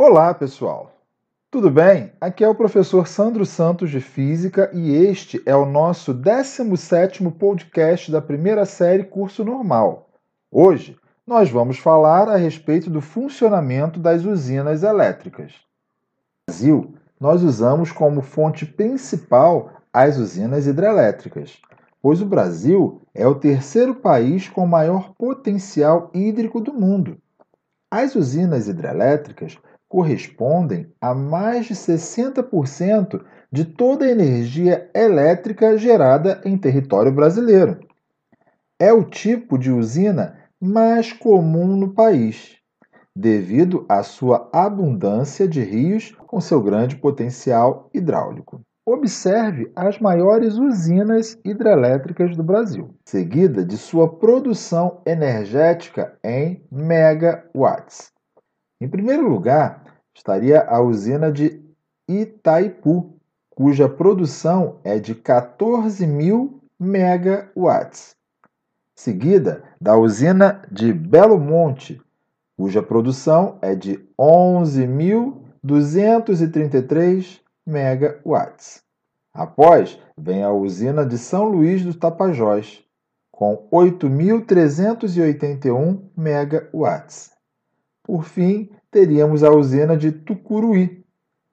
Olá, pessoal! Tudo bem? Aqui é o professor Sandro Santos de Física e este é o nosso 17º podcast da primeira série Curso Normal. Hoje, nós vamos falar a respeito do funcionamento das usinas elétricas. No Brasil, nós usamos como fonte principal as usinas hidrelétricas, pois o Brasil é o terceiro país com maior potencial hídrico do mundo. As usinas hidrelétricas correspondem a mais de 60% de toda a energia elétrica gerada em território brasileiro. É o tipo de usina mais comum no país, devido à sua abundância de rios com seu grande potencial hidráulico. Observe as maiores usinas hidrelétricas do Brasil, seguida de sua produção energética em megawatts. Em primeiro lugar, estaria a usina de Itaipu, cuja produção é de 14 mil megawatts. Seguida da usina de Belo Monte, cuja produção é de 11.233 megawatts. Após, vem a usina de São Luís do Tapajós, com 8.381 megawatts. Por fim, teríamos a usina de Tucuruí,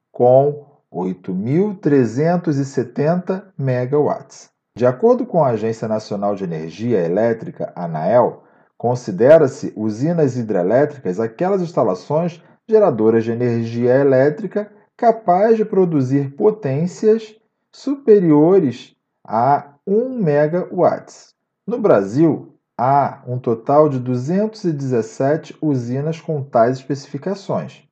com 8.370 megawatts. De acordo com a Agência Nacional de Energia Elétrica, ANAEL, considera-se usinas hidrelétricas aquelas instalações geradoras de energia elétrica capazes de produzir potências superiores a 1 megawatts. No Brasil, Há um total de 217 usinas com tais especificações.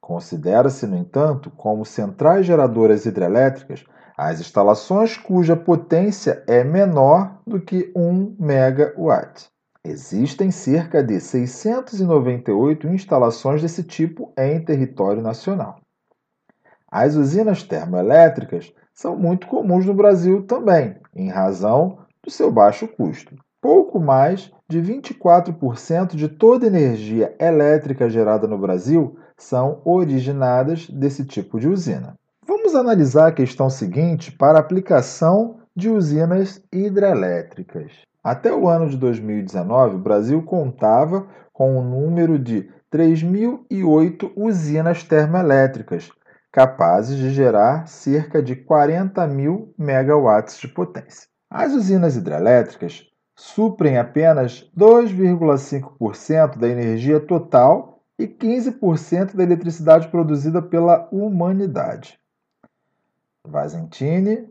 Considera-se, no entanto, como centrais geradoras hidrelétricas as instalações cuja potência é menor do que 1 megawatt. Existem cerca de 698 instalações desse tipo em território nacional. As usinas termoelétricas são muito comuns no Brasil também, em razão do seu baixo custo pouco mais de 24% de toda energia elétrica gerada no Brasil são originadas desse tipo de usina. Vamos analisar a questão seguinte para aplicação de usinas hidrelétricas. Até o ano de 2019, o Brasil contava com um número de 3.008 usinas termoelétricas, capazes de gerar cerca de 40 mil megawatts de potência. As usinas hidrelétricas suprem apenas 2,5% da energia total e 15% da eletricidade produzida pela humanidade. Vazentini,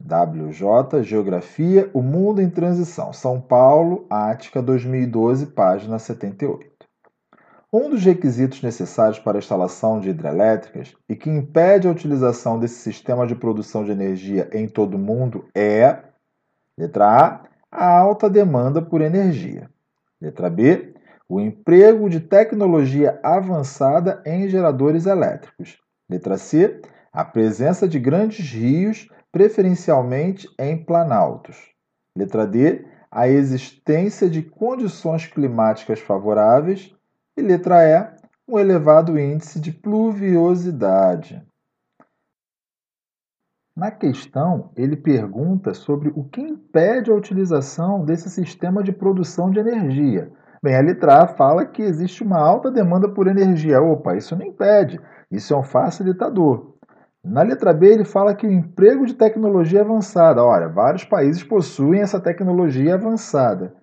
WJ, Geografia, O Mundo em Transição, São Paulo, Ática, 2012, página 78. Um dos requisitos necessários para a instalação de hidrelétricas e que impede a utilização desse sistema de produção de energia em todo o mundo é, letra A, a alta demanda por energia. Letra B. O emprego de tecnologia avançada em geradores elétricos. Letra C. A presença de grandes rios, preferencialmente em planaltos. Letra D. A existência de condições climáticas favoráveis. E letra E. Um elevado índice de pluviosidade. Na questão, ele pergunta sobre o que impede a utilização desse sistema de produção de energia. Bem, a letra A fala que existe uma alta demanda por energia. Opa, isso não impede, isso é um facilitador. Na letra B, ele fala que o emprego de tecnologia avançada. Olha, vários países possuem essa tecnologia avançada.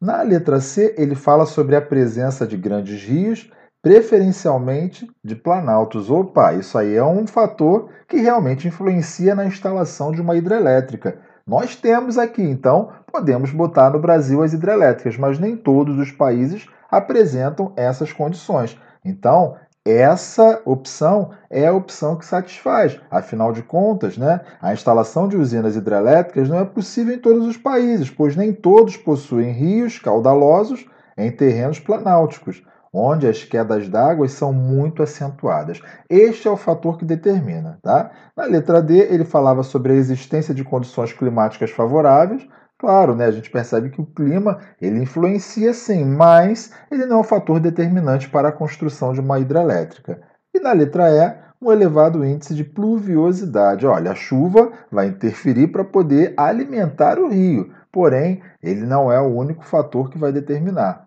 Na letra C, ele fala sobre a presença de grandes rios preferencialmente de planaltos. Opa, isso aí é um fator que realmente influencia na instalação de uma hidrelétrica. Nós temos aqui, então, podemos botar no Brasil as hidrelétricas, mas nem todos os países apresentam essas condições. Então, essa opção é a opção que satisfaz. Afinal de contas, né, a instalação de usinas hidrelétricas não é possível em todos os países, pois nem todos possuem rios caudalosos em terrenos planálticos onde as quedas d'água são muito acentuadas. Este é o fator que determina. Tá? Na letra D, ele falava sobre a existência de condições climáticas favoráveis. Claro, né, a gente percebe que o clima ele influencia sim, mas ele não é um fator determinante para a construção de uma hidrelétrica. E na letra E, um elevado índice de pluviosidade. Olha, a chuva vai interferir para poder alimentar o rio, porém, ele não é o único fator que vai determinar.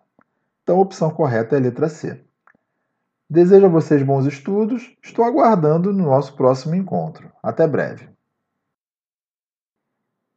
Então, a opção correta é a letra C. Desejo a vocês bons estudos, estou aguardando no nosso próximo encontro. Até breve.